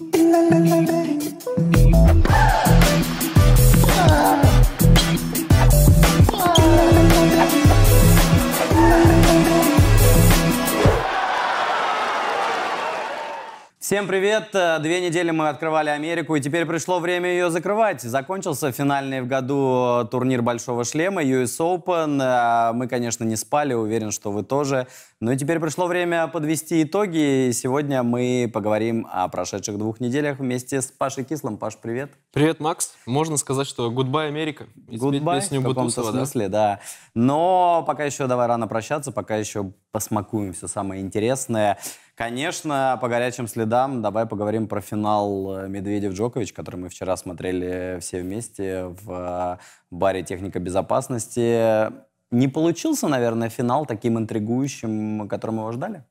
Всем привет! Э, Две недели мы открывали Америку, и теперь пришло время ее закрывать. Закончился финальный в году турнир Большого Шлема, US Open. Э, Мы, конечно, не спали, уверен, что вы тоже. Но и теперь пришло время подвести итоги. И сегодня мы поговорим о прошедших двух неделях вместе с Пашей Кислым. Паш, привет! Привет, Макс. Можно сказать, что goodbye, Америка. Goodbye, песню в каком-то Бутусова, да? смысле, да. Но пока еще давай рано прощаться, пока еще посмакуем все самое интересное. Конечно, по горячим следам давай поговорим про финал э, Медведев-Джокович, который мы вчера смотрели все вместе в э, баре «Техника безопасности». Не получился, наверное, финал таким интригующим, которым его ждали?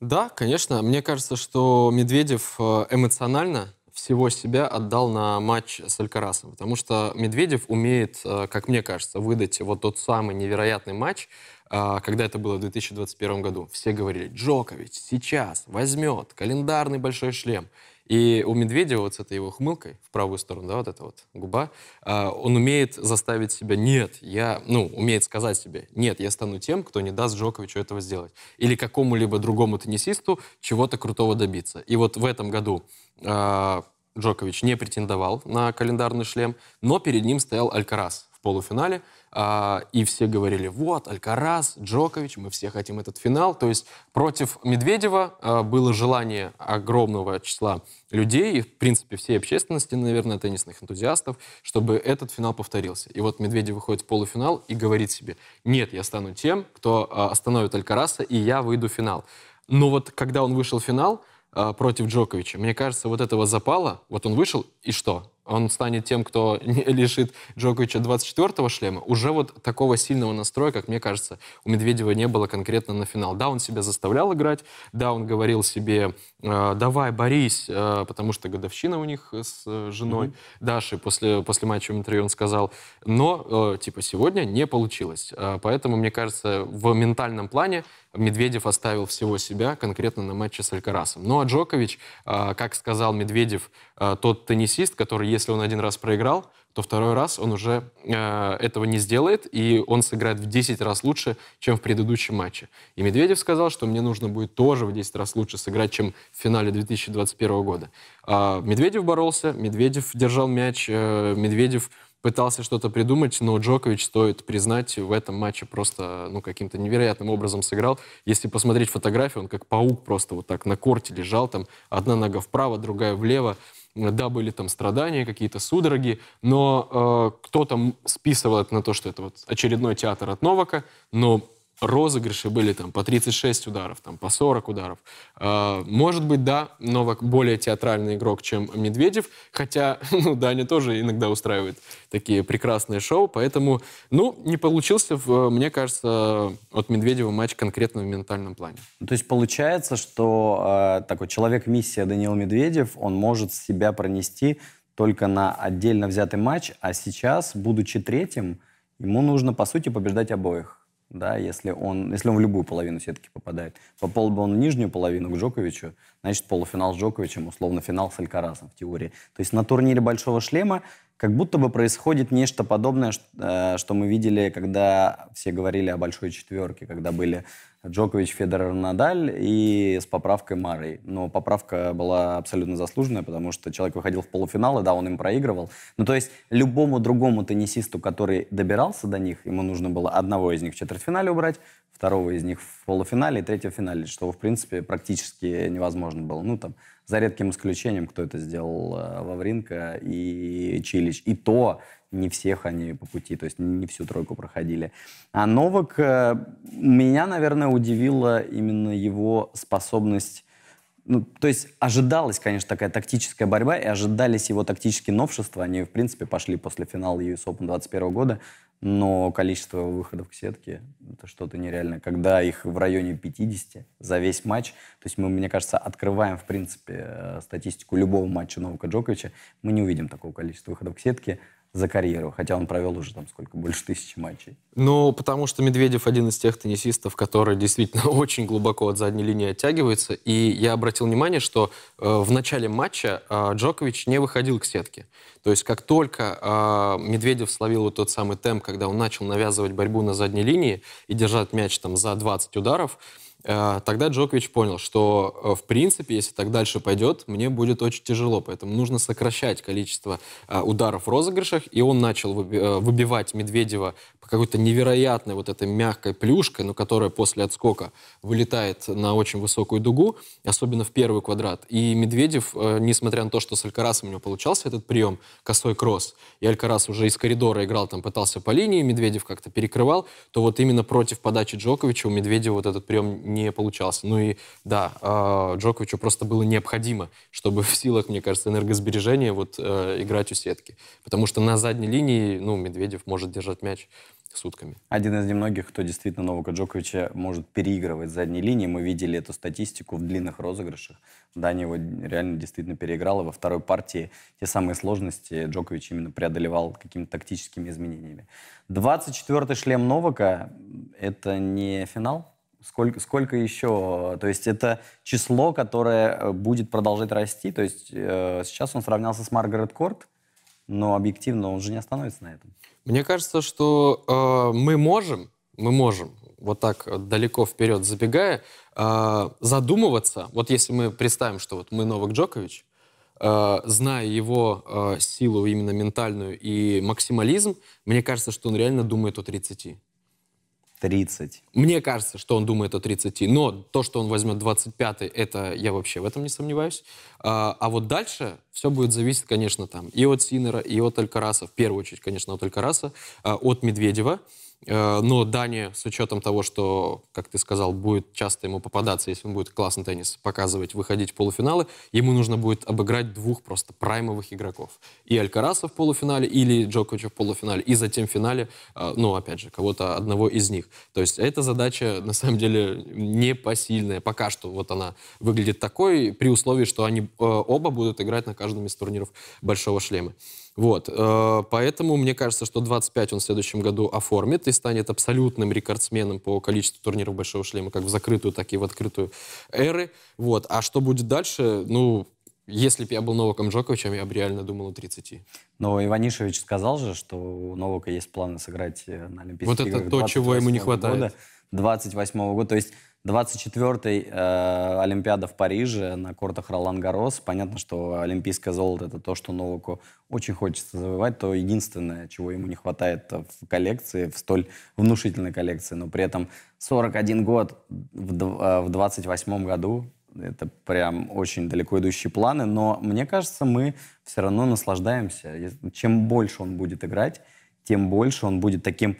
Да, конечно. Мне кажется, что Медведев э, эмоционально всего себя отдал на матч с Алькарасом. Потому что Медведев умеет, э, как мне кажется, выдать вот тот самый невероятный матч, э, когда это было в 2021 году. Все говорили, Джокович сейчас возьмет календарный большой шлем. И у Медведева вот с этой его хмылкой в правую сторону, да, вот эта вот губа, а, он умеет заставить себя, нет, я, ну, умеет сказать себе, нет, я стану тем, кто не даст Джоковичу этого сделать. Или какому-либо другому теннисисту чего-то крутого добиться. И вот в этом году а, Джокович не претендовал на календарный шлем, но перед ним стоял Алькарас в полуфинале, а, и все говорили, вот, Алькарас, Джокович, мы все хотим этот финал. То есть против Медведева а, было желание огромного числа людей, и, в принципе, всей общественности, наверное, теннисных энтузиастов, чтобы этот финал повторился. И вот Медведев выходит в полуфинал и говорит себе, нет, я стану тем, кто а, остановит Алькараса, и я выйду в финал. Но вот когда он вышел в финал, а, против Джоковича. Мне кажется, вот этого запала, вот он вышел, и что? Он станет тем, кто лишит Джоковича 24-го шлема. Уже вот такого сильного настроя, как мне кажется, у Медведева не было конкретно на финал. Да, он себя заставлял играть, да, он говорил себе, э, давай, борись, э, потому что годовщина у них с э, женой Мгм. Дашей после, после матча в интервью он сказал. Но, типа, сегодня не получилось. Поэтому, мне кажется, в ментальном плане Медведев оставил всего себя конкретно на матче с Алькарасом. Ну а Джокович, как сказал Медведев, тот теннисист, который, если он один раз проиграл, то второй раз он уже э, этого не сделает, и он сыграет в 10 раз лучше, чем в предыдущем матче. И Медведев сказал, что мне нужно будет тоже в 10 раз лучше сыграть, чем в финале 2021 года. А Медведев боролся, Медведев держал мяч, э, Медведев пытался что-то придумать, но Джокович, стоит признать, в этом матче просто ну, каким-то невероятным образом сыграл. Если посмотреть фотографию, он как паук просто вот так на корте лежал, там одна нога вправо, другая влево. Да, были там страдания, какие-то судороги, но э, кто-то списывал это на то, что это вот очередной театр от Новака, но розыгрыши были там по 36 ударов, там по 40 ударов. Э, может быть, да, Новак более театральный игрок, чем Медведев, хотя, ну, Даня тоже иногда устраивает такие прекрасные шоу, поэтому, ну, не получился, мне кажется, от Медведева матч конкретно в ментальном плане. Ну, То есть получается, что э, такой человек-миссия Даниил Медведев, он может себя пронести только на отдельно взятый матч, а сейчас, будучи третьим, ему нужно, по сути, побеждать обоих. Да, если он, если он в любую половину все-таки попадает. Попал бы он в нижнюю половину к Джоковичу, значит, полуфинал с Джоковичем, условно, финал с Алькарасом в теории. То есть на турнире Большого Шлема как будто бы происходит нечто подобное, э, что мы видели, когда все говорили о большой четверке, когда были Джокович, Федерер, Надаль и с поправкой Марой. Но поправка была абсолютно заслуженная, потому что человек выходил в полуфинал, и да, он им проигрывал. Ну, то есть любому другому теннисисту, который добирался до них, ему нужно было одного из них в четвертьфинале убрать, второго из них в полуфинале и третьего в финале, что, в принципе, практически невозможно было. Ну, там, за редким исключением, кто это сделал, э, Вавринка и Чилич. И то не всех они по пути, то есть не всю тройку проходили. А Новак, э, меня, наверное, удивила именно его способность ну, то есть ожидалась, конечно, такая тактическая борьба, и ожидались его тактические новшества. Они, в принципе, пошли после финала US Open 21 года, но количество выходов к сетке — это что-то нереальное. Когда их в районе 50 за весь матч, то есть мы, мне кажется, открываем, в принципе, э, статистику любого матча Новака Джоковича, мы не увидим такого количества выходов к сетке. За карьеру, хотя он провел уже там сколько, больше тысячи матчей. Ну, потому что Медведев один из тех теннисистов, который действительно очень глубоко от задней линии оттягивается. И я обратил внимание, что э, в начале матча э, Джокович не выходил к сетке. То есть как только э, Медведев словил вот тот самый темп, когда он начал навязывать борьбу на задней линии и держать мяч там за 20 ударов, тогда Джокович понял, что, э, в принципе, если так дальше пойдет, мне будет очень тяжело. Поэтому нужно сокращать количество э, ударов в розыгрышах. И он начал выбивать Медведева по какой-то невероятной вот этой мягкой плюшкой, но которая после отскока вылетает на очень высокую дугу, особенно в первый квадрат. И Медведев, несмотря на то, что с Алькарасом у него получался этот прием, косой кросс, и Алькарас уже из коридора играл, там пытался по линии, Медведев как-то перекрывал, то вот именно против подачи Джоковича у Медведева вот этот прием не получался. Ну и да, э, Джоковичу просто было необходимо, чтобы в силах, мне кажется, энергосбережения вот э, играть у сетки. Потому что на задней линии, ну, Медведев может держать мяч сутками. Один из немногих, кто действительно Новака Джоковича может переигрывать с задней линии. Мы видели эту статистику в длинных розыгрышах. Дания его реально действительно переиграла. Во второй партии те самые сложности Джокович именно преодолевал какими-то тактическими изменениями. 24-й шлем Новака — это не финал? Сколько, сколько еще? То есть это число, которое э, будет продолжать расти. То есть э, сейчас он сравнялся с Маргарет Корт, но объективно он же не остановится на этом. Мне кажется, что э, мы можем, мы можем, вот так далеко вперед забегая, э, задумываться, вот если мы представим, что вот мы Новак Джокович, э, зная его э, силу именно ментальную и максимализм, мне кажется, что он реально думает о 30. 30. Мне кажется, что он думает о 30, но то, что он возьмет 25 это я вообще в этом не сомневаюсь. А, а вот дальше все будет зависеть, конечно, там и от Синера, и от Алькараса, в первую очередь, конечно, от Алькараса, а, от Медведева. Э, но Дания, с учетом того, что, как ты сказал, будет часто ему попадаться, если он будет классный теннис показывать, выходить в полуфиналы, ему нужно будет обыграть двух просто праймовых игроков. И Алькараса в полуфинале, или Джоковича в полуфинале, и затем в финале, э, ну, опять же, кого-то одного из них. То есть эта задача, на самом деле, непосильная. Пока что вот она выглядит такой, при условии, что они э, оба будут играть на каждом из турниров Большого шлема. Вот, поэтому мне кажется, что 25 он в следующем году оформит и станет абсолютным рекордсменом по количеству турниров Большого Шлема, как в закрытую, так и в открытую эры. Вот, а что будет дальше, ну, если бы я был Новаком Джоковичем, я бы реально думал о 30. Но Иванишевич сказал же, что у Новака есть планы сыграть э, на Олимпийских Вот это то, чего ему не хватает. Года, 28 -го года. То есть 24-й э, Олимпиада в Париже на кортах Ролан Гарос. Понятно, что олимпийское золото — это то, что Новаку очень хочется завоевать, то единственное, чего ему не хватает в коллекции, в столь внушительной коллекции. Но при этом 41 год в, э, в 28 году это прям очень далеко идущие планы, но мне кажется, мы все равно наслаждаемся. Чем больше он будет играть, тем больше он будет таким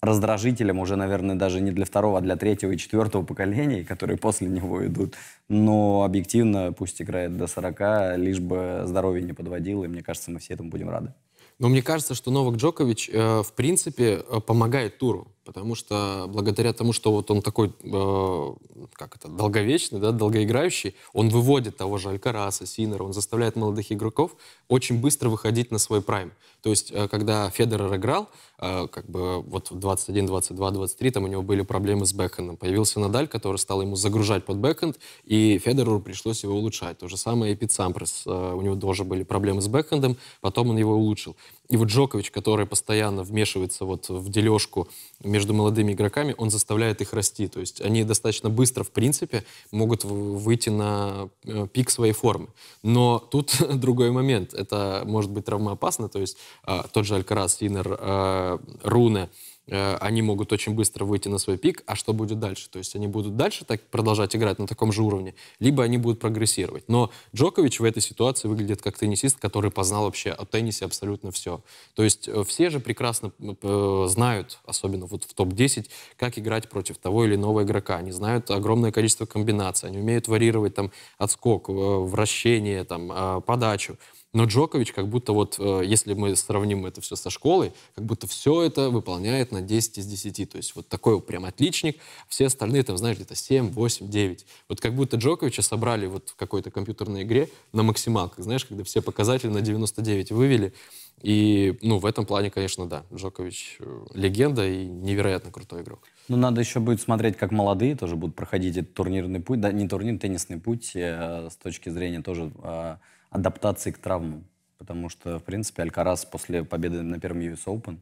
раздражителем уже, наверное, даже не для второго, а для третьего и четвертого поколений, которые после него идут. Но объективно пусть играет до 40, лишь бы здоровье не подводило, и мне кажется, мы все этому будем рады. Но мне кажется, что Новак Джокович, э, в принципе, э, помогает туру потому что благодаря тому, что вот он такой, э, как это, долговечный, да, долгоиграющий, он выводит того же Алькараса, Синера, он заставляет молодых игроков очень быстро выходить на свой прайм. То есть, э, когда Федерер играл, э, как бы вот в 21, 22, 23, там у него были проблемы с бэкхендом. Появился Надаль, который стал ему загружать под бэкхенд, и Федереру пришлось его улучшать. То же самое и Пит Сампрес. Э, у него тоже были проблемы с бэкхендом, потом он его улучшил. И вот Джокович, который постоянно вмешивается вот в дележку между молодыми игроками, он заставляет их расти. То есть они достаточно быстро, в принципе, могут выйти на э, пик своей формы. Но тут другой момент. Это может быть травмоопасно. То есть а, тот же Алькарас, Синер, а, Руне — Э, они могут очень быстро выйти на свой пик, а что будет дальше? То есть они будут дальше так продолжать играть на таком же уровне, либо они будут прогрессировать. Но Джокович в этой ситуации выглядит как теннисист, который познал вообще о теннисе абсолютно все. То есть э, все же прекрасно э, знают, особенно вот в топ-10, как играть против того или иного игрока. Они знают огромное количество комбинаций, они умеют варьировать там отскок, вращение, там, подачу. Но Джокович как будто вот, э, если мы сравним это все со школой, как будто все это выполняет на 10 из 10. То есть вот такой прям отличник. Все остальные там, знаешь, где-то 7, 8, 9. Вот как будто Джоковича собрали вот в какой-то компьютерной игре на максималках, знаешь, когда все показатели на 99 вывели. И, ну, в этом плане, конечно, да, Джокович э, легенда и невероятно крутой игрок. Ну, надо еще будет смотреть, как молодые тоже будут проходить этот турнирный путь, да, не турнир, теннисный путь э, с точки зрения тоже э, адаптации к травмам. Потому что, в принципе, Алькарас после победы на первом US Open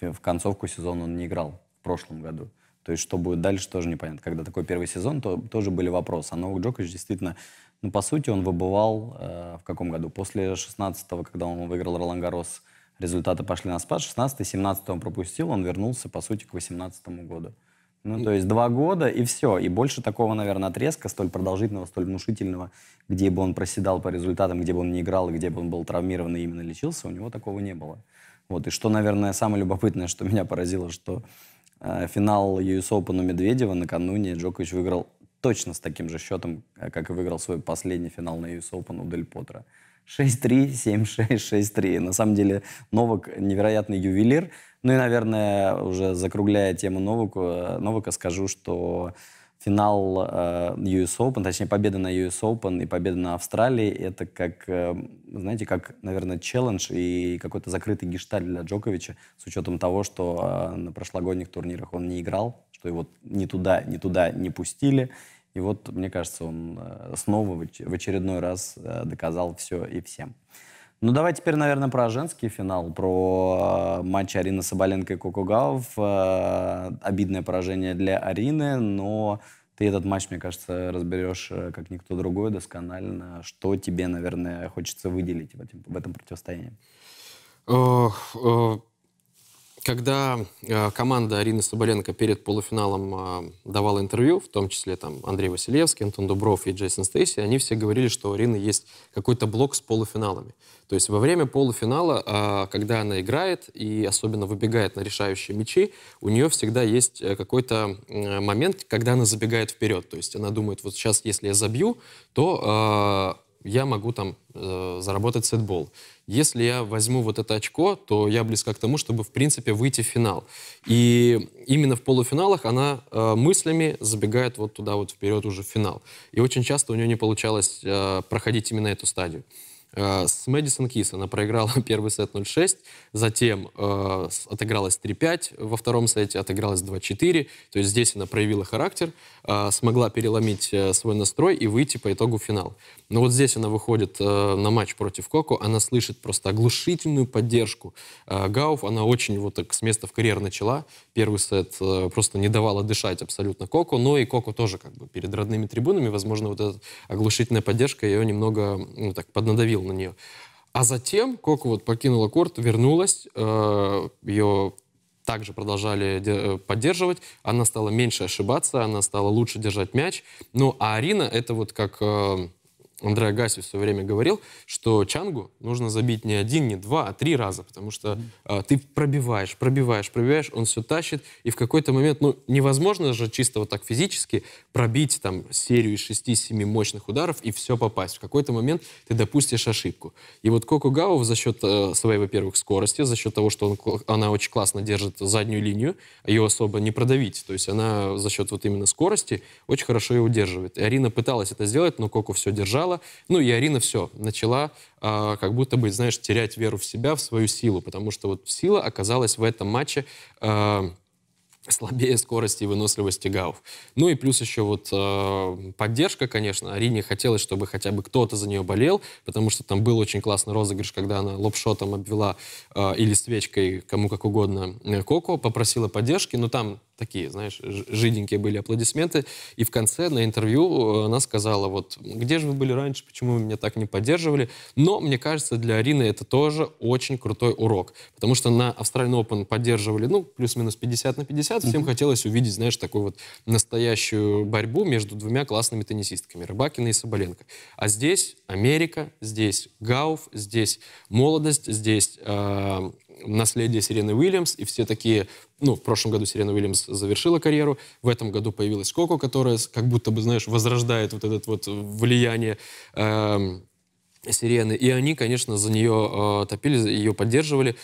в, концовку сезона он не играл в прошлом году. То есть, что будет дальше, тоже непонятно. Когда такой первый сезон, то тоже были вопросы. А Новак Джокович действительно, ну, по сути, он выбывал э, в каком году? После 16-го, когда он выиграл Ролан Гарос, результаты пошли на спад. 16-17 он пропустил, он вернулся, по сути, к 18 году. Ну, то есть два года, и все. И больше такого, наверное, отрезка, столь продолжительного, столь внушительного, где бы он проседал по результатам, где бы он не играл, и где бы он был травмирован и именно лечился, у него такого не было. Вот. И что, наверное, самое любопытное, что меня поразило, что э, финал US Open у Медведева накануне Джокович выиграл точно с таким же счетом, э, как и выиграл свой последний финал на US Open у Дель Потра. 6-3, 7-6, 6-3. На самом деле Новак невероятный ювелир. Ну и, наверное, уже закругляя тему Новаку, э, Новака, скажу, что финал э, US Open, точнее победа на US Open и победа на Австралии, это как, э, знаете, как, наверное, челлендж и какой-то закрытый гешталь для Джоковича, с учетом того, что э, на прошлогодних турнирах он не играл, что его ни туда, ни туда не пустили. И вот, мне кажется, он снова в очередной раз доказал все и всем. Ну, давай теперь, наверное, про женский финал, про э, матч Арины Соболенко и Коко Гауф. Обидное поражение для Арины, но ты этот матч, мне кажется, разберешь как никто другой досконально. Что тебе, наверное, хочется выделить в этом, в этом противостоянии? Когда э, команда Арины Соболенко перед полуфиналом э, давала интервью, в том числе там Андрей Василевский, Антон Дубров и Джейсон Стейси, они все говорили, что у Арины есть какой-то блок с полуфиналами. То есть во время полуфинала, э, когда она играет и особенно выбегает на решающие мячи, у нее всегда есть э, какой-то э, момент, когда она забегает вперед. То есть она думает, вот сейчас, если я забью, то э, я могу там э, заработать сетбол. Если я возьму вот это очко, то я близка к тому, чтобы, в принципе, выйти в финал. И именно в полуфиналах она э, мыслями забегает вот туда вот вперед уже в финал. И очень часто у нее не получалось э, проходить именно эту стадию. Э, с Мэдисон Кис она проиграла первый сет 0-6, затем э, отыгралась 3-5 во втором сете, отыгралась 2-4. То есть здесь она проявила характер, э, смогла переломить э, свой настрой и выйти по итогу в финал. Но вот здесь она выходит э, на матч против Коко, она слышит просто оглушительную поддержку. Э, Гауф, она очень вот так с места в карьер начала. Первый сет э, просто не давала дышать абсолютно Коко, но и Коко тоже как бы перед родными трибунами, возможно, вот эта оглушительная поддержка ее немного ну, так поднадавила на нее. А затем Коко вот покинула корт, вернулась, э, ее также продолжали э, поддерживать, она стала меньше ошибаться, она стала лучше держать мяч. Ну, а Арина это вот как Андрей Агаси все время говорил, что Чангу нужно забить не один, не два, а три раза, потому что э, ты пробиваешь, пробиваешь, пробиваешь, он все тащит, и в какой-то момент, ну, невозможно же чисто вот так физически пробить там серию из шести-семи мощных ударов и все попасть. В какой-то момент ты допустишь ошибку. И вот Коко Гау за счет э, своей, во-первых, скорости, за счет того, что он, она очень классно держит заднюю линию, ее особо не продавить, то есть она за счет вот именно скорости очень хорошо ее удерживает. И Арина пыталась это сделать, но Коко все держала, начала. Ну и Арина все, начала э, как будто бы, знаешь, терять веру в себя, в свою силу, потому что вот сила оказалась в этом матче э, слабее скорости и выносливости гауф. Ну и плюс еще вот э, поддержка, конечно. Арине хотелось, чтобы хотя бы кто-то за нее болел, потому что там был очень классный розыгрыш, когда она лопшотом обвела э, или свечкой, кому как угодно, э, Коко, попросила поддержки, но там такие, знаешь, жиденькие были аплодисменты. И в конце на интервью э, она сказала, вот, где же вы были раньше, почему вы меня так не поддерживали? Но, мне кажется, для Арины это тоже очень крутой урок. Потому что на Australian Open поддерживали, ну, плюс-минус 50 на 50. Всем mm-hmm. хотелось увидеть, знаешь, такую вот настоящую борьбу между двумя классными теннисистками, Рыбакина и Соболенко. А здесь Америка, здесь Гауф, здесь молодость, здесь э, наследие Сирены Уильямс, и все такие, ну, в прошлом году Сирена Уильямс завершила карьеру, в этом году появилась Коко, которая как будто бы, знаешь, возрождает вот это вот влияние. Э, сирены. И они, конечно, за нее э, топили, ее поддерживали.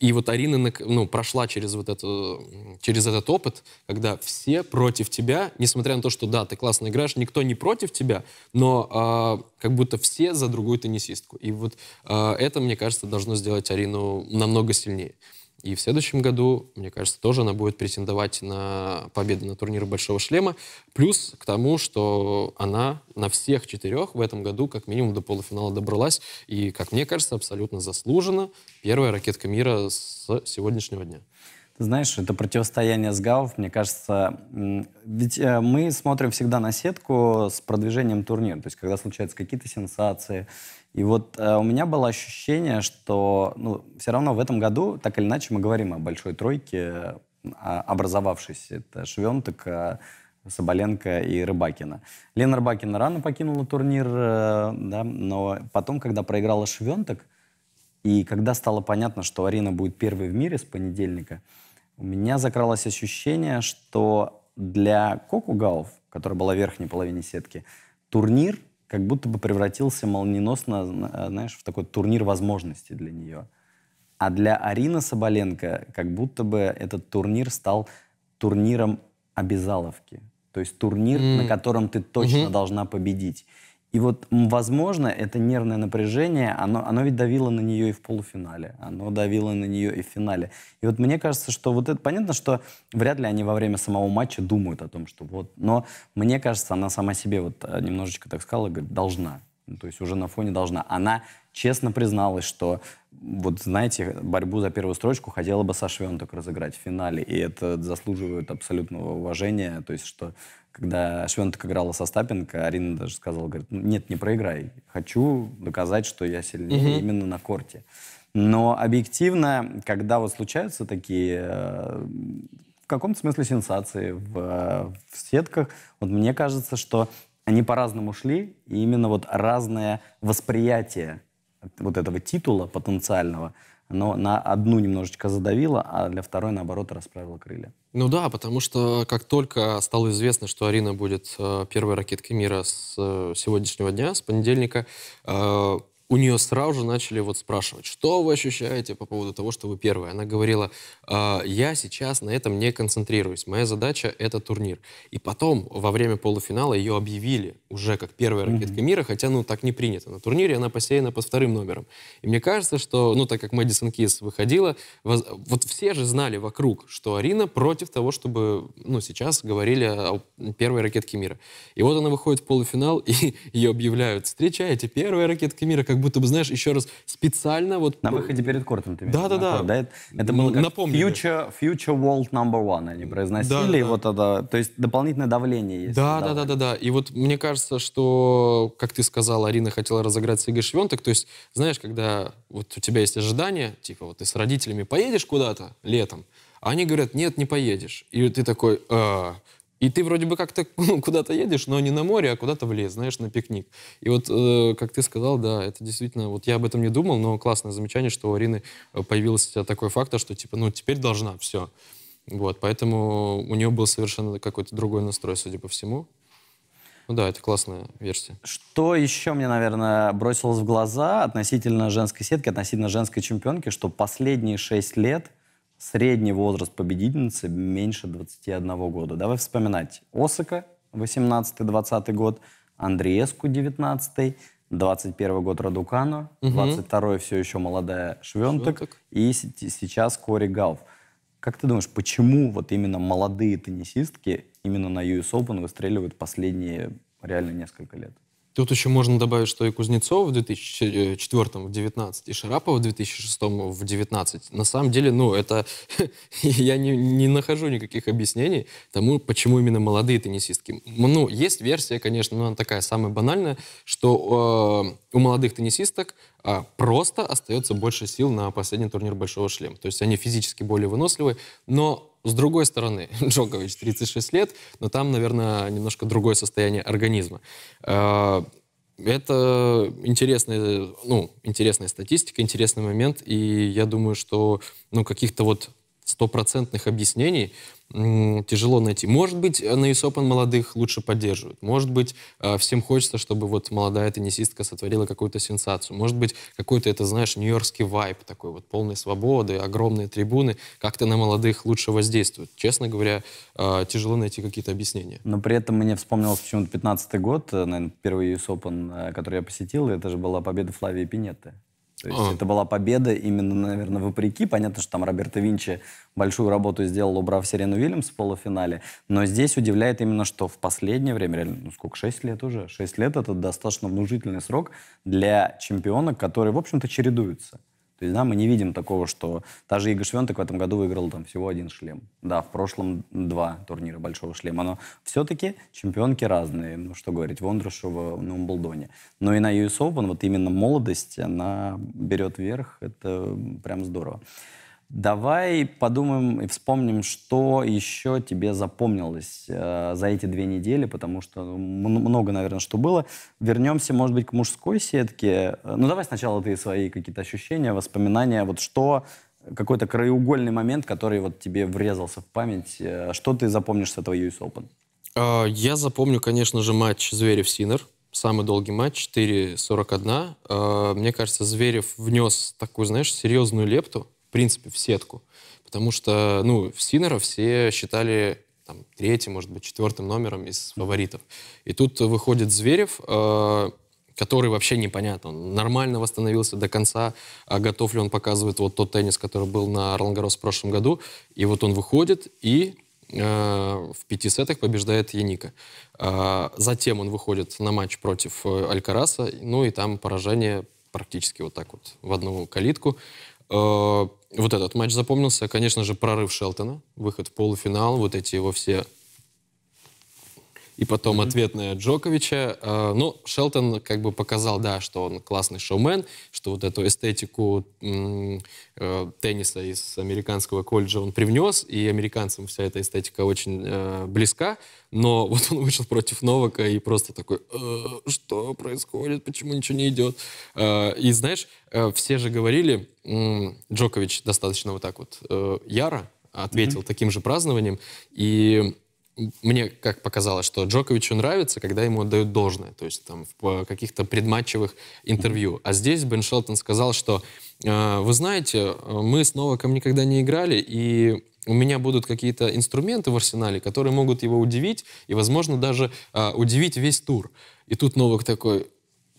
И вот Арина ну, прошла через вот это, через этот опыт, когда все против тебя, несмотря на то, что да, ты классно играешь, никто не против тебя, но э, как будто все за другую теннисистку. И вот э, это, мне кажется, должно сделать Арину намного сильнее. И в следующем году, мне кажется, тоже она будет претендовать на победу на турнире Большого Шлема. Плюс к тому, что она на всех четырех в этом году как минимум до полуфинала добралась. И, как мне кажется, абсолютно заслуженно первая ракетка мира с сегодняшнего дня. Ты знаешь, это противостояние с ГАУФ, мне кажется, ведь э, мы смотрим всегда на сетку с продвижением турнира, то есть когда случаются какие-то сенсации. И вот э, у меня было ощущение, что ну, все равно в этом году, так или иначе, мы говорим о большой тройке, о образовавшейся. Это Швентек, э, Соболенко и Рыбакина. Лена Рыбакина рано покинула турнир, э, да, но потом, когда проиграла Швентек, и когда стало понятно, что Арина будет первой в мире с понедельника, у меня закралось ощущение, что для Коку Гауф, которая была в верхней половине сетки, турнир как будто бы превратился молниеносно, знаешь, в такой турнир возможностей для нее. А для Арины Соболенко как будто бы этот турнир стал турниром обязаловки. То есть турнир, mm. на котором ты точно mm-hmm. должна победить. И вот, возможно, это нервное напряжение, оно, оно ведь давило на нее и в полуфинале, оно давило на нее и в финале. И вот мне кажется, что вот это понятно, что вряд ли они во время самого матча думают о том, что вот, но мне кажется, она сама себе вот э, немножечко так сказала, говорит, должна. Ну, то есть уже на фоне должна. Она честно призналась, что вот, знаете, борьбу за первую строчку хотела бы Саша Венток разыграть в финале, и это заслуживает абсолютного уважения, то есть что когда Швентек играла со Стапенко, Арина даже сказала, говорит, «Ну, нет, не проиграй. Хочу доказать, что я сильнее угу. именно на корте. Но объективно, когда вот случаются такие э, в каком-то смысле сенсации в, в сетках, вот мне кажется, что они по-разному шли, и именно вот разное восприятие вот этого титула потенциального – но на одну немножечко задавило, а для второй, наоборот, расправило крылья. Ну да, потому что как только стало известно, что Арина будет э, первой ракеткой мира с э, сегодняшнего дня, с понедельника, э, у нее сразу же начали вот спрашивать, что вы ощущаете по поводу того, что вы первая. Она говорила, э, я сейчас на этом не концентрируюсь, моя задача — это турнир. И потом, во время полуфинала, ее объявили уже как первая ракетка mm-hmm. мира, хотя, ну, так не принято. На турнире она посеяна под вторым номером. И мне кажется, что, ну, так как Мэдисон Кис выходила, воз... вот все же знали вокруг, что Арина против того, чтобы, ну, сейчас говорили о первой ракетке мира. И вот она выходит в полуфинал, и ее объявляют, встречайте, первая ракетка мира, как будто бы, знаешь, еще раз специально вот... На выходе перед кортом ты Да, да, да. да. Это, это было как future, future World Number One они произносили, да, и да. вот это, то есть дополнительное давление есть. Да, да, да, да, да. И вот мне кажется, что, как ты сказал, Арина хотела разыграть с Игорь Швенток, то есть, знаешь, когда вот у тебя есть ожидание, типа вот ты с родителями поедешь куда-то летом, а они говорят, нет, не поедешь. И ты такой, а, и ты вроде бы как-то ну, куда-то едешь, но не на море, а куда-то в лес, знаешь, на пикник. И вот, э, как ты сказал, да, это действительно, вот я об этом не думал, но классное замечание, что у Арины э, появился такой фактор, что типа, ну, теперь должна, все. Вот, поэтому у нее был совершенно какой-то другой настрой, судя по всему. Ну да, это классная версия. Что еще мне, наверное, бросилось в глаза относительно женской сетки, относительно женской чемпионки, что последние шесть лет средний возраст победительницы меньше 21 года. Давай вспоминать. Осака, 18-20 год, Андрееску, 19 21 год Радукану, угу. 22 все еще молодая Швентек, Швентек. и сейчас Кори Галф. Как ты думаешь, почему вот именно молодые теннисистки именно на US Open выстреливают последние реально несколько лет? Тут еще можно добавить, что и Кузнецов в 2004 в 19, и Шарапова в 2006 в 19. На самом деле, ну, это... я не, не нахожу никаких объяснений тому, почему именно молодые теннисистки. Ну, есть версия, конечно, но она такая самая банальная, что э, у молодых теннисисток э, просто остается больше сил на последний турнир Большого шлема. То есть они физически более выносливые, но с другой стороны, Джокович 36 лет, но там, наверное, немножко другое состояние организма. Э, это интересная, ну, интересная статистика, интересный момент, и я думаю, что ну, каких-то вот стопроцентных объяснений тяжело найти. Может быть, на US Open молодых лучше поддерживают. Может быть, э, всем хочется, чтобы вот молодая теннисистка сотворила какую-то сенсацию. Может быть, какой-то, это, знаешь, нью-йоркский вайб такой вот, полной свободы, огромные трибуны, как-то на молодых лучше воздействует. Честно говоря, э, тяжело найти какие-то объяснения. Но при этом мне вспомнилось почему-то 15 год, э, наверное, первый US Open, который я посетил, это же была победа Флавии Пинетты. То есть а. это была победа именно, наверное, вопреки. Понятно, что там Роберто Винчи большую работу сделал, убрав Сирену Вильямс в полуфинале. Но здесь удивляет именно, что в последнее время, реально, ну сколько, 6 лет уже? 6 лет — это достаточно внушительный срок для чемпиона, которые, в общем-то, чередуются. То есть, да, мы не видим такого, что та же Ига Швентек в этом году выиграла там всего один шлем. Да, в прошлом два турнира большого шлема, но все-таки чемпионки разные. Ну, что говорить, Вондрушева на Умблдоне. Но и на US Open вот именно молодость, она берет верх. Это прям здорово. Давай подумаем и вспомним, что еще тебе запомнилось э, за эти две недели, потому что много, наверное, что было. Вернемся, может быть, к мужской сетке. Ну, давай сначала ты свои какие-то ощущения, воспоминания. Вот что, какой-то краеугольный момент, который вот тебе врезался в память. Э, что ты запомнишь с этого US Open? А, я запомню, конечно же, матч Зверев-Синер. Самый долгий матч, 4.41. А, мне кажется, Зверев внес такую, знаешь, серьезную лепту принципе, в сетку. Потому что, ну, Синера все считали там, третьим, может быть, четвертым номером из фаворитов. И тут выходит Зверев, э, который вообще непонятно. Он нормально восстановился до конца, а готов ли он показывает вот тот теннис, который был на Ролангарос в прошлом году. И вот он выходит и э, в пяти сетах побеждает Яника. Э, затем он выходит на матч против э, Алькараса, ну и там поражение практически вот так вот в одну калитку. Э, вот этот матч запомнился. Конечно же, прорыв Шелтона, выход в полуфинал, вот эти его все и потом mm-hmm. ответная Джоковича. Э, ну, Шелтон как бы показал, да, что он классный шоумен, что вот эту эстетику э, тенниса из американского колледжа он привнес, и американцам вся эта эстетика очень э, близка, но вот он вышел против Новака и просто такой, э, что происходит, почему ничего не идет. Э, и знаешь, все же говорили, Джокович достаточно вот так вот яро ответил mm-hmm. таким же празднованием, и мне как показалось, что Джоковичу нравится, когда ему отдают должное, то есть там в каких-то предматчевых интервью. А здесь Бен Шелтон сказал, что э, вы знаете, мы с Новаком никогда не играли, и у меня будут какие-то инструменты в арсенале, которые могут его удивить и, возможно, даже э, удивить весь тур. И тут Новак такой,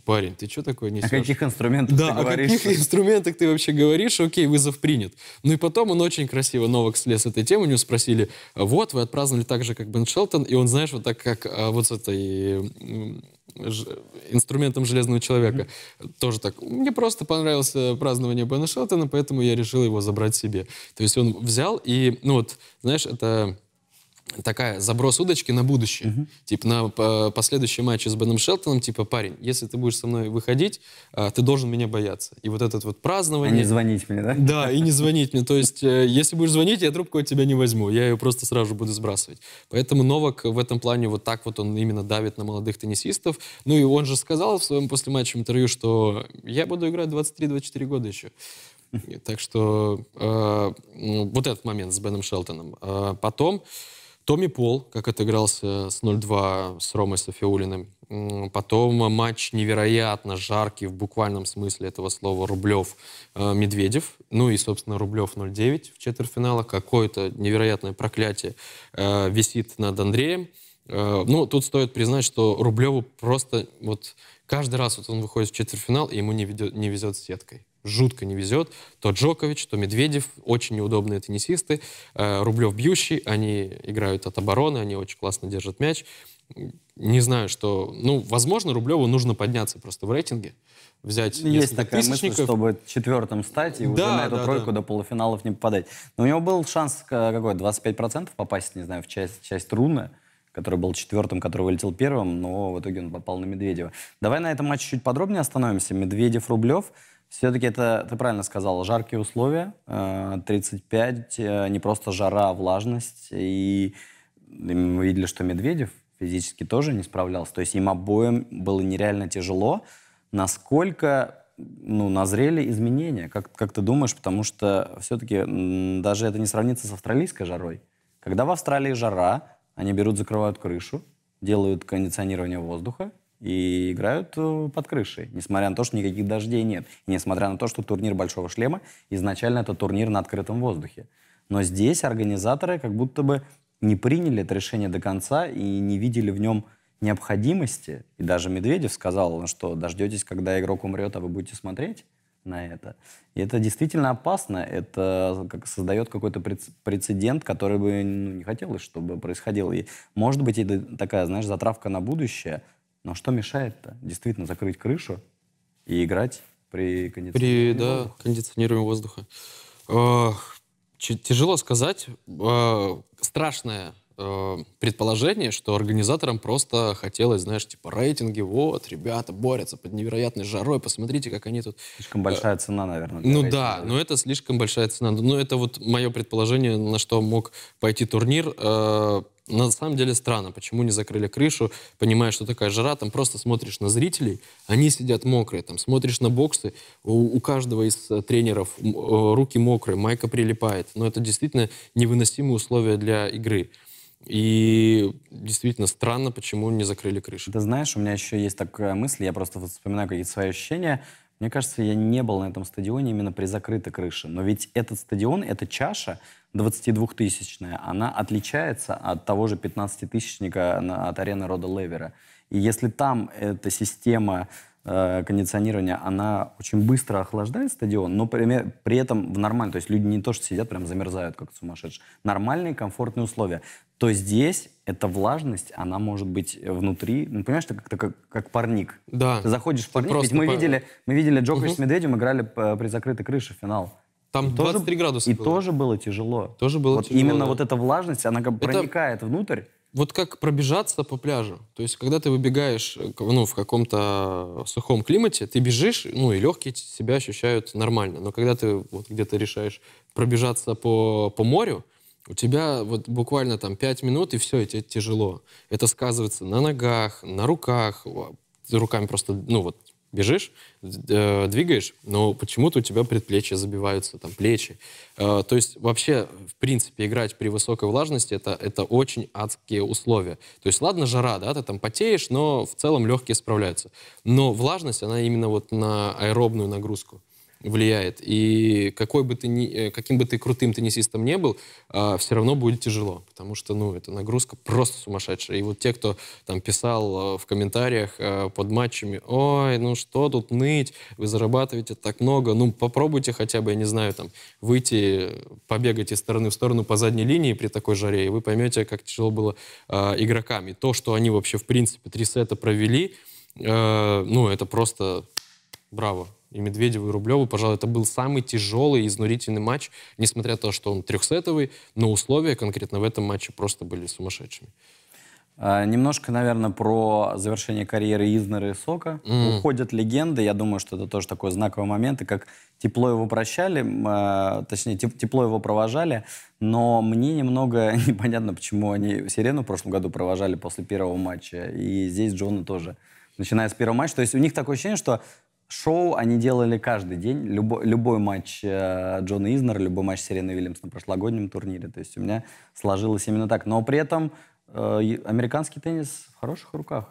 парень, ты что такое несешь? О каких инструментах да, ты говоришь? о каких инструментах ты вообще говоришь? Окей, вызов принят. Ну и потом он очень красиво, Новак слез с этой темы, у него спросили, вот, вы отпраздновали так же, как Бен Шелтон, и он, знаешь, вот так, как а, вот с этой инструментом Железного Человека. Mm-hmm. Тоже так. Мне просто понравился празднование Бена Шелтона, поэтому я решил его забрать себе. То есть он взял и, ну вот, знаешь, это такая заброс удочки на будущее. Uh-huh. Типа на по, последующий матч с Беном Шелтоном, типа, парень, если ты будешь со мной выходить, а, ты должен меня бояться. И вот этот вот празднование... А не звонить мне, да? Да, и не звонить мне. То есть, э, если будешь звонить, я трубку от тебя не возьму. Я ее просто сразу буду сбрасывать. Поэтому Новак в этом плане вот так вот он именно давит на молодых теннисистов. Ну и он же сказал в своем послематчевом интервью, что я буду играть 23-24 года еще. Так что э, вот этот момент с Беном Шелтоном. Э, потом... Томми Пол, как отыгрался с 0-2 с Ромой Софиулиным. Потом матч невероятно жаркий в буквальном смысле этого слова Рублев-Медведев. Э, ну и, собственно, Рублев 0-9 в четвертьфиналах. Какое-то невероятное проклятие э, висит над Андреем. Э, ну, тут стоит признать, что Рублеву просто вот каждый раз вот он выходит в четвертьфинал, и ему не, ведет, не везет с сеткой жутко не везет. То Джокович, то Медведев, очень неудобные теннисисты. Э, Рублев бьющий, они играют от обороны, они очень классно держат мяч. Не знаю, что... Ну, возможно, Рублеву нужно подняться просто в рейтинге, взять Есть такая мысль, чтобы четвертым стать и да, уже на эту да, тройку да. до полуфиналов не попадать. Но у него был шанс какой, 25% попасть, не знаю, в часть, часть руны который был четвертым, который вылетел первым, но в итоге он попал на Медведева. Давай на этом матче чуть подробнее остановимся. Медведев-Рублев. Все-таки это, ты правильно сказал, жаркие условия, 35, э, э, не просто жара, а влажность. И мы видели, что Медведев физически тоже не справлялся. То есть им обоим было нереально тяжело. Насколько ну, назрели изменения. Как, как ты думаешь? Потому что все-таки даже это не сравнится с австралийской жарой. Когда в Австралии жара, они берут, закрывают крышу, делают кондиционирование воздуха и играют э, под крышей, несмотря на то, что никаких дождей нет. И несмотря на то, что турнир Большого Шлема изначально это турнир на открытом воздухе. Но здесь организаторы как будто бы не приняли это решение до конца и не видели в нем необходимости. И даже Медведев сказал, что дождетесь, когда игрок умрет, а вы будете смотреть на это. И это действительно опасно. Это как создает какой-то прецедент, который бы ну, не хотелось, чтобы происходил. И может быть, это такая, знаешь, затравка на будущее. Но что мешает-то? Действительно закрыть крышу и играть при кондиционировании При, да, воздуха. кондиционировании воздуха. Э, тяжело сказать. Э, страшная э, предположение, что организаторам просто хотелось, знаешь, типа рейтинги, вот, ребята борются под невероятной жарой, посмотрите, как они тут... Слишком большая э, цена, наверное. Ну рейтинга. да, но это слишком большая цена. Но это вот мое предположение, на что мог пойти турнир. Э, на самом деле странно, почему не закрыли крышу, понимая, что такая жара, там просто смотришь на зрителей, они сидят мокрые, там смотришь на боксы, у, у каждого из э, тренеров э, руки мокрые, майка прилипает, но это действительно невыносимые условия для игры. И действительно странно, почему не закрыли крышу. Ты знаешь, у меня еще есть такая мысль, я просто вспоминаю какие-то свои ощущения. Мне кажется, я не был на этом стадионе именно при закрытой крыше. Но ведь этот стадион, эта чаша 22-тысячная, она отличается от того же 15-тысячника от арены Рода Левера. И если там эта система кондиционирования, она очень быстро охлаждает стадион, но при, при этом в нормальном, то есть люди не то, что сидят, прям замерзают, как сумасшедшие. Нормальные, комфортные условия. То здесь эта влажность, она может быть внутри, ну, понимаешь, это как, как, как парник. Да. Ты заходишь в парник, ведь мы по... видели, мы видели Джокович угу. с Медведем, играли при закрытой крыше финал. Там и 23 тоже, градуса И было. тоже было тяжело. Тоже было вот тяжело, Именно да. вот эта влажность, она как это... проникает внутрь вот как пробежаться по пляжу. То есть, когда ты выбегаешь ну, в каком-то сухом климате, ты бежишь, ну, и легкие себя ощущают нормально. Но когда ты вот где-то решаешь пробежаться по, по морю, у тебя вот буквально там 5 минут, и все, и тебе тяжело. Это сказывается на ногах, на руках. Руками просто, ну вот, бежишь, э, двигаешь, но почему-то у тебя предплечья забиваются, там, плечи. Э, то есть вообще, в принципе, играть при высокой влажности это, это очень адские условия. То есть, ладно, жара, да, ты там потеешь, но в целом легкие справляются. Но влажность, она именно вот на аэробную нагрузку влияет. И какой бы ты ни, э, каким бы ты крутым теннисистом не был, э, все равно будет тяжело, потому что, ну, это нагрузка просто сумасшедшая. И вот те, кто там писал э, в комментариях э, под матчами, ой, ну что тут ныть, вы зарабатываете так много, ну, попробуйте хотя бы, я не знаю, там, выйти, побегать из стороны в сторону по задней линии при такой жаре, и вы поймете, как тяжело было э, игрокам. И то, что они вообще, в принципе, три сета провели, ну, это просто браво и Медведеву, и Рублеву. Пожалуй, это был самый тяжелый и изнурительный матч, несмотря на то, что он трехсетовый, но условия конкретно в этом матче просто были сумасшедшими. А, немножко, наверное, про завершение карьеры Изнера и Сока. Mm. Уходят легенды. Я думаю, что это тоже такой знаковый момент. И как тепло его прощали, э, точнее, тепло его провожали. Но мне немного непонятно, почему они Сирену в прошлом году провожали после первого матча. И здесь Джона тоже. Начиная с первого матча. То есть у них такое ощущение, что Шоу они делали каждый день. Любой, любой матч э, Джона Изнера, любой матч Сирены Вильямс на прошлогоднем турнире. То есть у меня сложилось именно так. Но при этом э, американский теннис в хороших руках.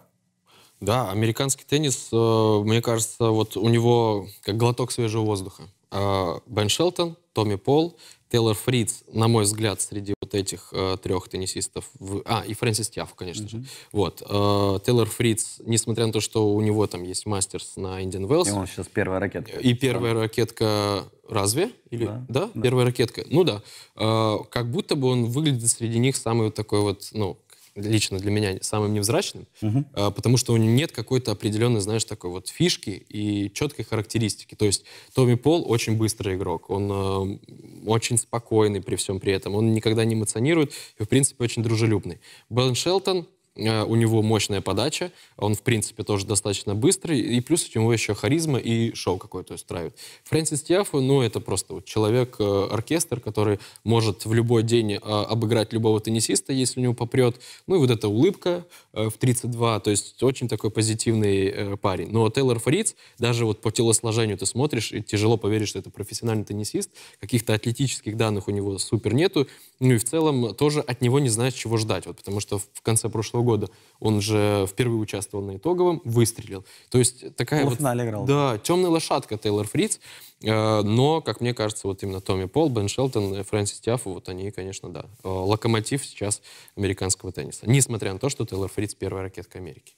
Да, американский теннис, э, мне кажется, вот у него как глоток свежего воздуха. Э, Бен Шелтон, Томми Пол, Тейлор Фриц, на мой взгляд, среди вот этих э, трех теннисистов, в... а, и Фрэнсис Тяфф, конечно mm-hmm. же. Вот. Э, Тейлор Фриц, несмотря на то, что у него там есть мастерс на Индиан Велс. И он сейчас первая ракетка. И первая да. ракетка разве? Или... Да. да? да. Первая ракетка. Ну да. Э, как будто бы он выглядит среди них самый вот такой вот, ну, лично для меня самым невзрачным, угу. uh потому что у него нет какой-то определенной, знаешь, такой вот фишки и четкой характеристики. То есть Томми Пол очень быстрый игрок, он э, очень спокойный при всем при этом, он никогда не эмоционирует и, в принципе, очень дружелюбный. Бен Шелтон у него мощная подача, он, в принципе, тоже достаточно быстрый, и плюс у него еще харизма и шоу какое-то устраивает. Фрэнсис Тиафо, ну, это просто вот человек-оркестр, который может в любой день э, обыграть любого теннисиста, если у него попрет. Ну, и вот эта улыбка э, в 32, то есть очень такой позитивный парень. Но Тейлор Фриц, даже вот по телосложению ты смотришь, и тяжело поверить, что это профессиональный теннисист, каких-то атлетических данных у него супер нету, ну и в целом тоже от него не знаешь, чего ждать, вот, потому что в конце прошлого года он же впервые участвовал на итоговом, выстрелил. То есть такая вот... играл. Да, темная лошадка Тейлор Фриц, э, но, как мне кажется, вот именно Томми Пол, Бен Шелтон Фрэнсис Тиафу, вот они, конечно, да, э, локомотив сейчас американского тенниса. Несмотря на то, что Тейлор Фриц первая ракетка Америки.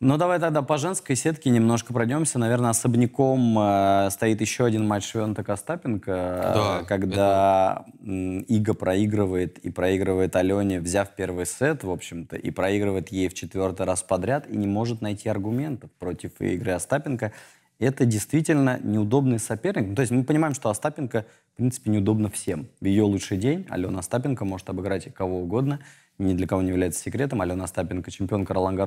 Ну, давай тогда по женской сетке немножко пройдемся. Наверное, особняком э, стоит еще один матч Швентека Остапенко, да, когда это... Ига проигрывает и проигрывает Алене, взяв первый сет, в общем-то, и проигрывает ей в четвертый раз подряд и не может найти аргументов против игры Остапенко. Это действительно неудобный соперник. Ну, то есть мы понимаем, что Остапенко, в принципе, неудобно всем. В ее лучший день Алена Остапенко может обыграть кого угодно – ни для кого не является секретом. Алена Остапенко, чемпионка Ролан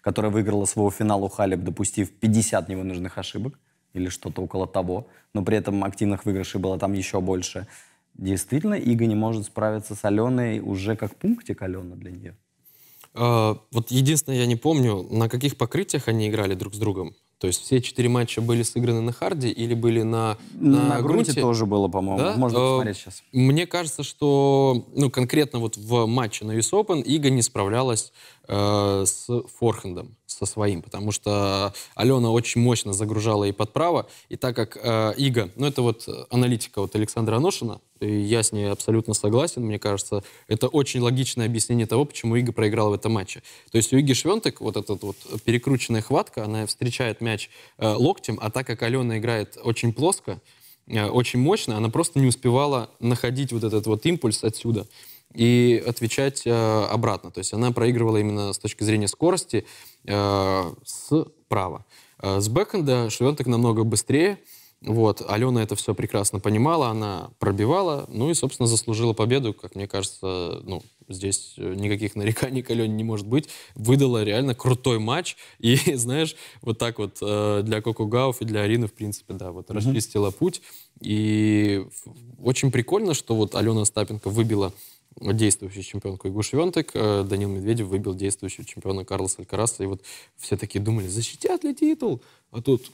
которая выиграла своего финала Халеб, допустив 50 невынужденных ошибок или что-то около того, но при этом активных выигрышей было там еще больше. Действительно, Ига не может справиться с Аленой уже как пунктик Алена для нее. А, вот единственное, я не помню, на каких покрытиях они играли друг с другом. То есть все четыре матча были сыграны на харде или были на, на, на грунте? грунте тоже было, по-моему. Да? Можно э, посмотреть сейчас. Мне кажется, что ну, конкретно вот в матче на US Open Ига не справлялась э, с форхендом со своим, потому что Алена очень мощно загружала и под право, и так как э, Ига, ну это вот аналитика вот Александра Аношина, я с ней абсолютно согласен, мне кажется, это очень логичное объяснение того, почему Ига проиграла в этом матче. То есть у Иги Швентек вот эта вот перекрученная хватка, она встречает мяч э, локтем, а так как Алена играет очень плоско, э, очень мощно, она просто не успевала находить вот этот вот импульс отсюда и отвечать э, обратно. То есть она проигрывала именно с точки зрения скорости э, справа. Э, с бэкэнда Швентек намного быстрее. Вот, Алена это все прекрасно понимала, она пробивала, ну и, собственно, заслужила победу, как мне кажется, ну, здесь э, никаких нареканий к Алене не может быть. Выдала реально крутой матч, и, знаешь, вот так вот э, для Коко Гауф и для Арины, в принципе, да, вот mm-hmm. расчистила путь. И очень прикольно, что вот Алена Остапенко выбила действующую чемпионку Игу Швентек, э, Данил Медведев выбил действующего чемпиона Карлоса Алькараса, и вот все такие думали, защитят ли титул? А тут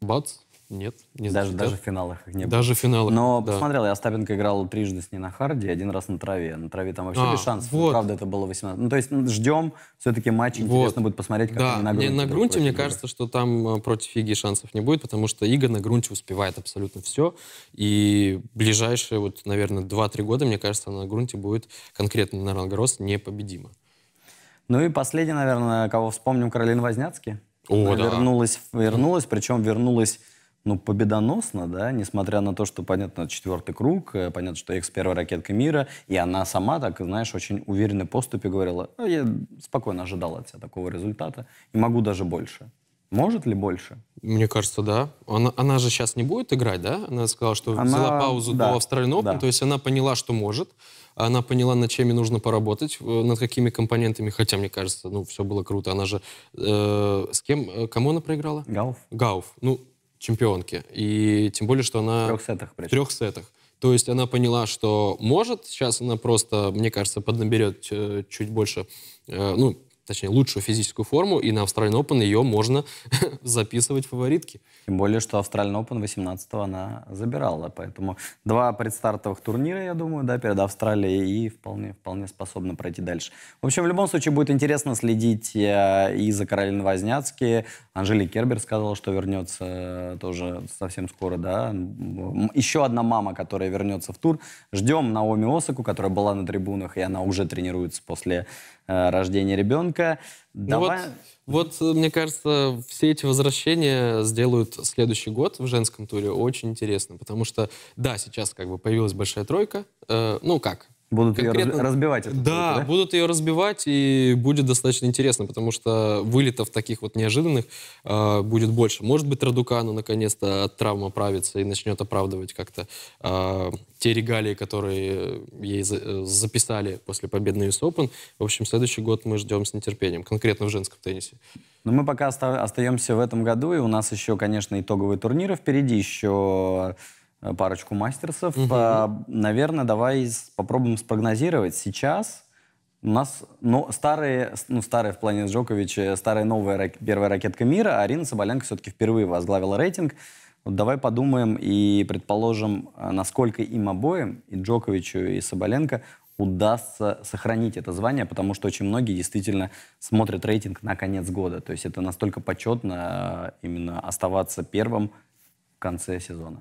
бац, нет, не даже, даже в финалах их не было. Даже в финалах, Но да. посмотрел, я Остапенко играл трижды с ней на харде, один раз на траве. На траве там вообще а, без шансов. Вот. Правда, это было 18. Ну, то есть ждем все-таки матч. Интересно вот. будет посмотреть, как да. они на грунте. на грунте, мне кажется, что там э, против Иги шансов не будет, потому что Ига на грунте успевает абсолютно все. И ближайшие, вот, наверное, 2-3 года, мне кажется, на грунте будет конкретно на Ролгорос непобедима. Ну и последний, наверное, кого вспомним, Каролина Возняцки. О, да. Вернулась, вернулась, причем вернулась ну, победоносно, да, несмотря на то, что, понятно, четвертый круг, э, понятно, что экс первая ракетка мира, и она сама, так, знаешь, очень уверенной поступе говорила, а я спокойно ожидала от себя такого результата, и могу даже больше. Может ли больше? Мне кажется, да. Она, она же сейчас не будет играть, да? Она сказала, что она... взяла паузу да, до Австралиан Open, да. то есть она поняла, что может, она поняла, над чем ей нужно поработать, э, над какими компонентами, хотя, мне кажется, ну, все было круто. Она же... Э, с кем? Э, кому она проиграла? Гауф. Гауф. Ну, чемпионки. И тем более, что она... В трех сетах. Причем. В трех сетах. То есть она поняла, что может, сейчас она просто, мне кажется, поднаберет э, чуть больше, э, ну, точнее, лучшую физическую форму, и на Australian Open ее можно записывать в фаворитки. Тем более, что Australian Open 18-го она забирала, поэтому два предстартовых турнира, я думаю, да, перед Австралией, и вполне, вполне способна пройти дальше. В общем, в любом случае, будет интересно следить э, и за Каролиной Возняцки. Анжели Кербер сказала, что вернется э, тоже совсем скоро, да. Еще одна мама, которая вернется в тур. Ждем Наоми Осаку, которая была на трибунах, и она уже тренируется после рождения ребенка. Ну вот, вот, мне кажется, все эти возвращения сделают следующий год в женском туре очень интересно, потому что, да, сейчас как бы появилась большая тройка, э, ну как, Будут ее Конкретно- разбивать. эту Да, тройку, будут ее разбивать, и будет достаточно интересно, потому что вылетов таких вот неожиданных э, будет больше. Может быть, Радукану наконец-то от травмы оправится и начнет оправдывать как-то э, те регалии, которые ей за- э, записали после победы на US Open. В общем, следующий год мы ждем с нетерпением, конкретно в женском теннисе. Но мы пока оста- остаемся в этом году, и у нас еще, конечно, итоговые турниры впереди, еще парочку мастерсов. А, Наверное, давай попробуем спрогнозировать. Сейчас у нас ну, старые, ну, старые в плане Джоковича, старая новая рак- первая ракетка мира, а Арина Соболенко все-таки впервые возглавила рейтинг. Вот давай подумаем и предположим, а, насколько им обоим, и Джоковичу, и Соболенко, удастся сохранить это звание, потому что очень многие действительно смотрят рейтинг на конец года. То есть это настолько почетно э, именно оставаться первым в конце сезона.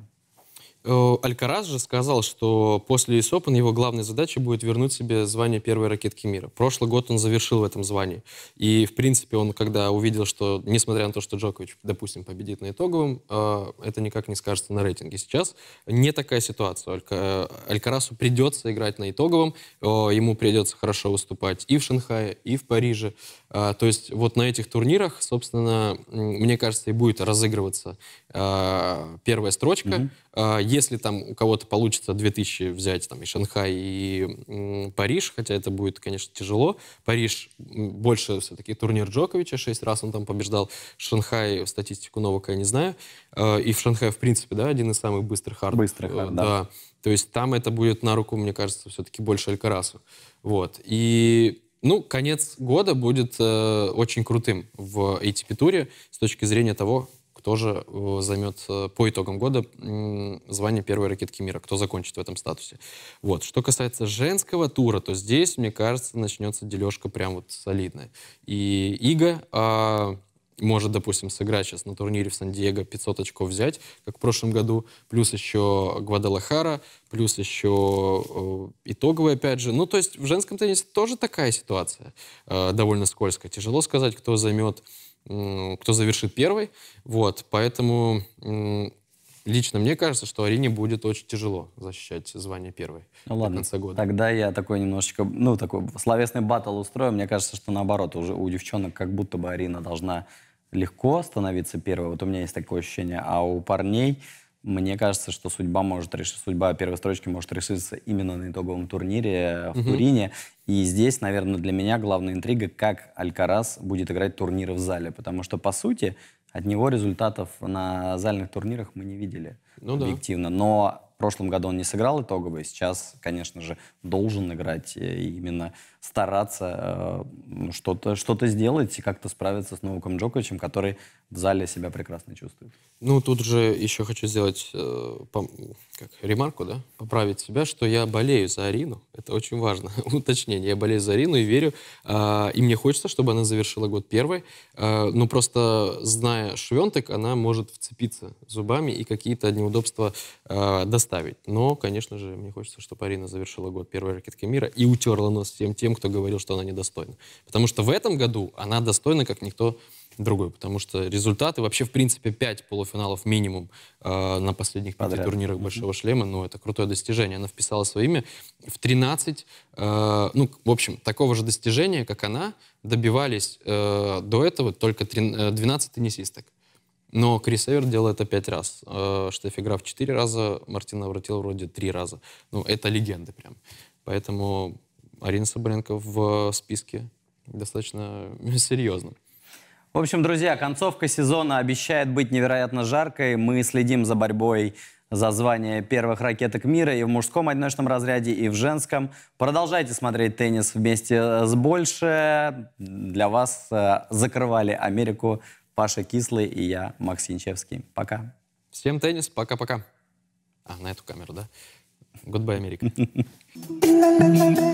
Э, Алькарас же сказал, что после US Open его главной задачей будет вернуть себе звание первой ракетки мира. Прошлый год он завершил в этом звании. И, в принципе, он, когда увидел, что, несмотря на то, что Джокович, допустим, победит на итоговом, э, это никак не скажется на рейтинге. Сейчас не такая ситуация. Э, Алькарасу придется играть на итоговом, ему придется хорошо выступать и в Шанхае, и в Париже. То есть вот на этих турнирах, собственно, мне кажется, и будет разыгрываться первая строчка. А, Если там у кого-то получится 2000 взять там и Шанхай, и м, Париж, хотя это будет, конечно, тяжело. Париж больше все-таки турнир Джоковича, 6 раз он там побеждал. Шанхай, статистику Новака я не знаю. А, И в Шанхае, в принципе, да, один из самых быстрых хард. Быстрых хард, Э, да. да. То есть там это будет на руку, мне кажется, все-таки больше Алькарасу. Вот. И, ну, конец года будет э, очень крутым в ATP-туре с точки зрения того, кто же э, займет э, по итогам года звание первой ракетки мира, кто закончит в этом статусе. Вот. Что касается женского тура, то здесь, мне кажется, начнется дележка прям вот солидная. И Ига а, может, допустим, сыграть сейчас на турнире в Сан-Диего, 500 очков взять, как в прошлом году, плюс еще Гвадалахара, плюс еще э, итоговый, опять же. Ну, то есть в женском теннисе тоже такая ситуация, э, довольно скользкая. Тяжело сказать, кто займет, кто завершит первый. Вот, поэтому лично мне кажется, что Арине будет очень тяжело защищать звание первой Ну до ладно, конца года. тогда я такой немножечко, ну, такой словесный батл устрою. Мне кажется, что наоборот, уже у девчонок как будто бы Арина должна легко становиться первой. Вот у меня есть такое ощущение. А у парней, мне кажется, что судьба может решить, судьба первой строчки может решиться именно на итоговом турнире в Турине. И здесь, наверное, для меня главная интрига, как Алькарас будет играть турниры в зале. Потому что, по сути, от него результатов на зальных турнирах мы не видели Ну да. объективно. Но в прошлом году он не сыграл итоговый. Сейчас, конечно же, должен играть э, именно стараться э, что-то что сделать и как-то справиться с Новаком Джоковичем, который в зале себя прекрасно чувствует. Ну, тут же еще хочу сделать э, пом- как, ремарку, да, поправить себя, что я болею за Арину. Это очень важно. Уточнение. Я болею за Арину и верю. а, и мне хочется, чтобы она завершила год первой. А, ну, просто зная Швентек, она может вцепиться зубами и какие-то неудобства а, доставить. Но, конечно же, мне хочется, чтобы Арина завершила год первой ракетки мира и утерла нос всем тем, кто говорил, что она недостойна. Потому что в этом году она достойна, как никто другой, потому что результаты, вообще, в принципе, 5 полуфиналов минимум э, на последних пяти турнирах Большого Шлема, ну, это крутое достижение. Она вписала свое имя в 13, э, ну, в общем, такого же достижения, как она, добивались э, до этого только трин- э, 12 теннисисток. Но Крис Эвер делал это пять раз. Э, Штеффи Граф четыре раза, Мартина Навратил вроде три раза. Ну, это легенды прям. Поэтому Арина Соболенко в списке достаточно серьезно. В общем, друзья, концовка сезона обещает быть невероятно жаркой. Мы следим за борьбой за звание первых ракеток мира и в мужском одиночном разряде, и в женском. Продолжайте смотреть теннис вместе с Больше. Для вас э, закрывали Америку Паша Кислый и я, Макс Янчевский. Пока. Всем теннис, пока-пока. А, на эту камеру, да? Goodbye, Америка. La, la, la, la.